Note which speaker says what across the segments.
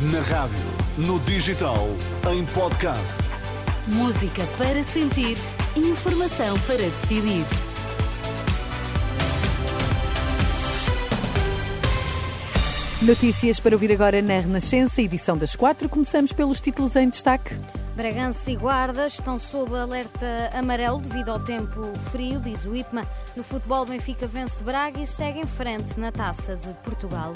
Speaker 1: Na rádio, no digital, em podcast.
Speaker 2: Música para sentir, informação para decidir.
Speaker 3: Notícias para ouvir agora na Renascença, edição das quatro. Começamos pelos títulos em destaque.
Speaker 4: Bragança e Guarda estão sob alerta amarelo devido ao tempo frio, diz o IPMA. No futebol, Benfica vence Braga e segue em frente na Taça de Portugal.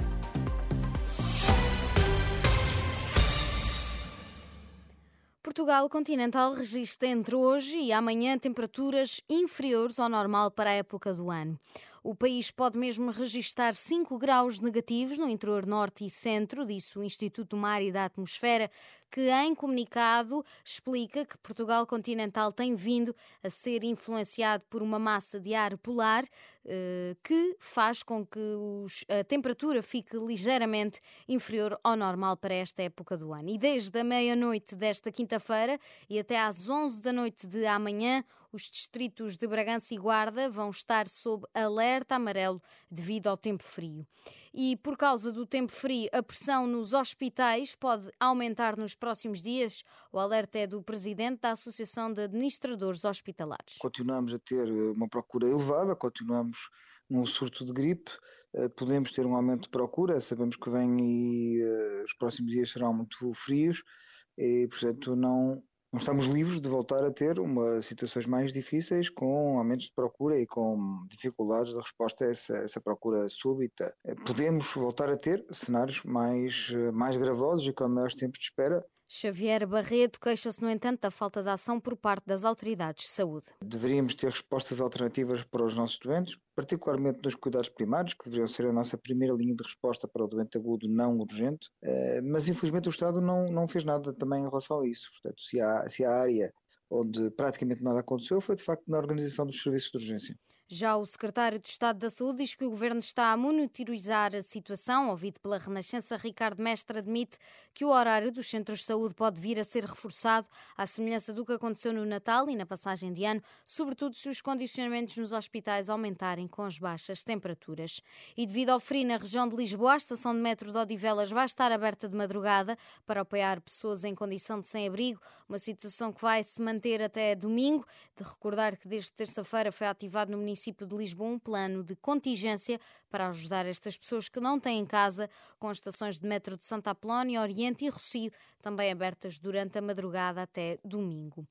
Speaker 4: Portugal continental registra entre hoje e amanhã temperaturas inferiores ao normal para a época do ano. O país pode mesmo registrar 5 graus negativos no interior norte e centro, disse o Instituto do Mar e da Atmosfera, que em comunicado explica que Portugal continental tem vindo a ser influenciado por uma massa de ar polar eh, que faz com que a temperatura fique ligeiramente inferior ao normal para esta época do ano. E desde a meia-noite desta quinta-feira e até às 11 da noite de amanhã, os distritos de Bragança e Guarda vão estar sob alerta amarelo devido ao tempo frio. E por causa do tempo frio, a pressão nos hospitais pode aumentar nos próximos dias. O alerta é do presidente da Associação de Administradores Hospitalares.
Speaker 5: Continuamos a ter eh, uma procura elevada, continuamos num surto de gripe, eh, podemos ter um aumento de procura, sabemos que vem e uh, os próximos dias serão muito frios e, portanto, não, não estamos livres de voltar a ter uma, situações mais difíceis com aumentos de procura e com dificuldades de resposta a essa, essa procura súbita. Eh, podemos voltar a ter cenários mais, eh, mais gravosos e com maiores tempos de espera
Speaker 4: Xavier Barreto queixa-se, no entanto, da falta de ação por parte das autoridades de saúde.
Speaker 5: Deveríamos ter respostas alternativas para os nossos doentes, particularmente nos cuidados primários, que deveriam ser a nossa primeira linha de resposta para o doente agudo não urgente, eh, mas infelizmente o Estado não, não fez nada também em relação a isso. Portanto, se há, se há área onde praticamente nada aconteceu, foi de facto na organização dos serviços de urgência.
Speaker 4: Já o secretário de Estado da Saúde diz que o governo está a monitorizar a situação. Ouvido pela Renascença, Ricardo Mestre admite que o horário dos centros de saúde pode vir a ser reforçado, à semelhança do que aconteceu no Natal e na passagem de ano, sobretudo se os condicionamentos nos hospitais aumentarem com as baixas temperaturas. E devido ao frio na região de Lisboa, a estação de metro de Odivelas vai estar aberta de madrugada para apoiar pessoas em condição de sem-abrigo, uma situação que vai se manter até domingo. De recordar que desde terça-feira foi ativado no município município de Lisboa um plano de contingência para ajudar estas pessoas que não têm casa, com as estações de metro de Santa Apolónia, Oriente e Rocio também abertas durante a madrugada até domingo.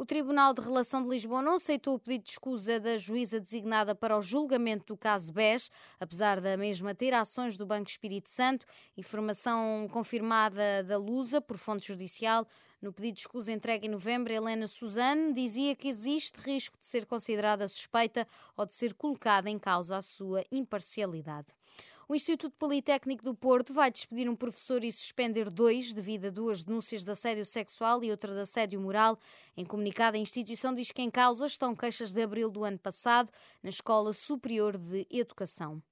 Speaker 4: O Tribunal de Relação de Lisboa não aceitou o pedido de escusa da juíza designada para o julgamento do caso BES, apesar da mesma ter ações do Banco Espírito Santo. Informação confirmada da Lusa por fonte judicial. No pedido de escusa entregue em novembro, Helena Suzane dizia que existe risco de ser considerada suspeita ou de ser colocada em causa a sua imparcialidade. O Instituto Politécnico do Porto vai despedir um professor e suspender dois devido a duas denúncias de assédio sexual e outra de assédio moral. Em comunicado, a instituição diz que em causa estão queixas de abril do ano passado na Escola Superior de Educação.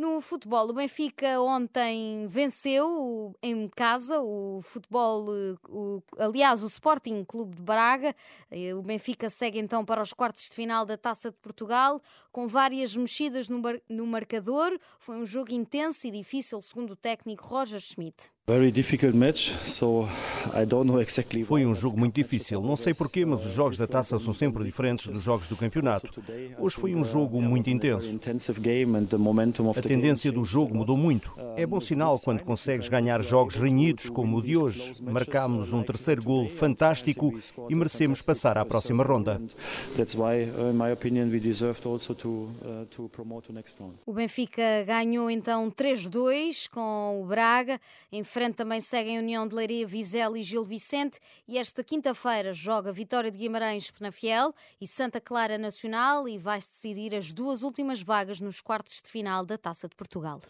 Speaker 4: No futebol, o Benfica ontem venceu em casa o futebol, o, aliás, o Sporting Clube de Braga. Eh, o Benfica segue então para os quartos de final da Taça de Portugal, com várias mexidas no, no marcador. Foi um jogo intenso e difícil, segundo o técnico Roger Schmidt.
Speaker 6: Foi um jogo muito difícil. Não sei porquê, mas os jogos da taça são sempre diferentes dos jogos do campeonato. Hoje foi um jogo muito intenso. A tendência do jogo mudou muito. É bom sinal quando consegues ganhar jogos renhidos como o de hoje. Marcámos um terceiro golo fantástico e merecemos passar à próxima ronda.
Speaker 4: O Benfica ganhou então 3-2 com o Braga em frente também seguem União de Leiria, Vizela e Gil Vicente. E esta quinta-feira joga Vitória de Guimarães Penafiel e Santa Clara Nacional e vai-se decidir as duas últimas vagas nos quartos de final da Taça de Portugal.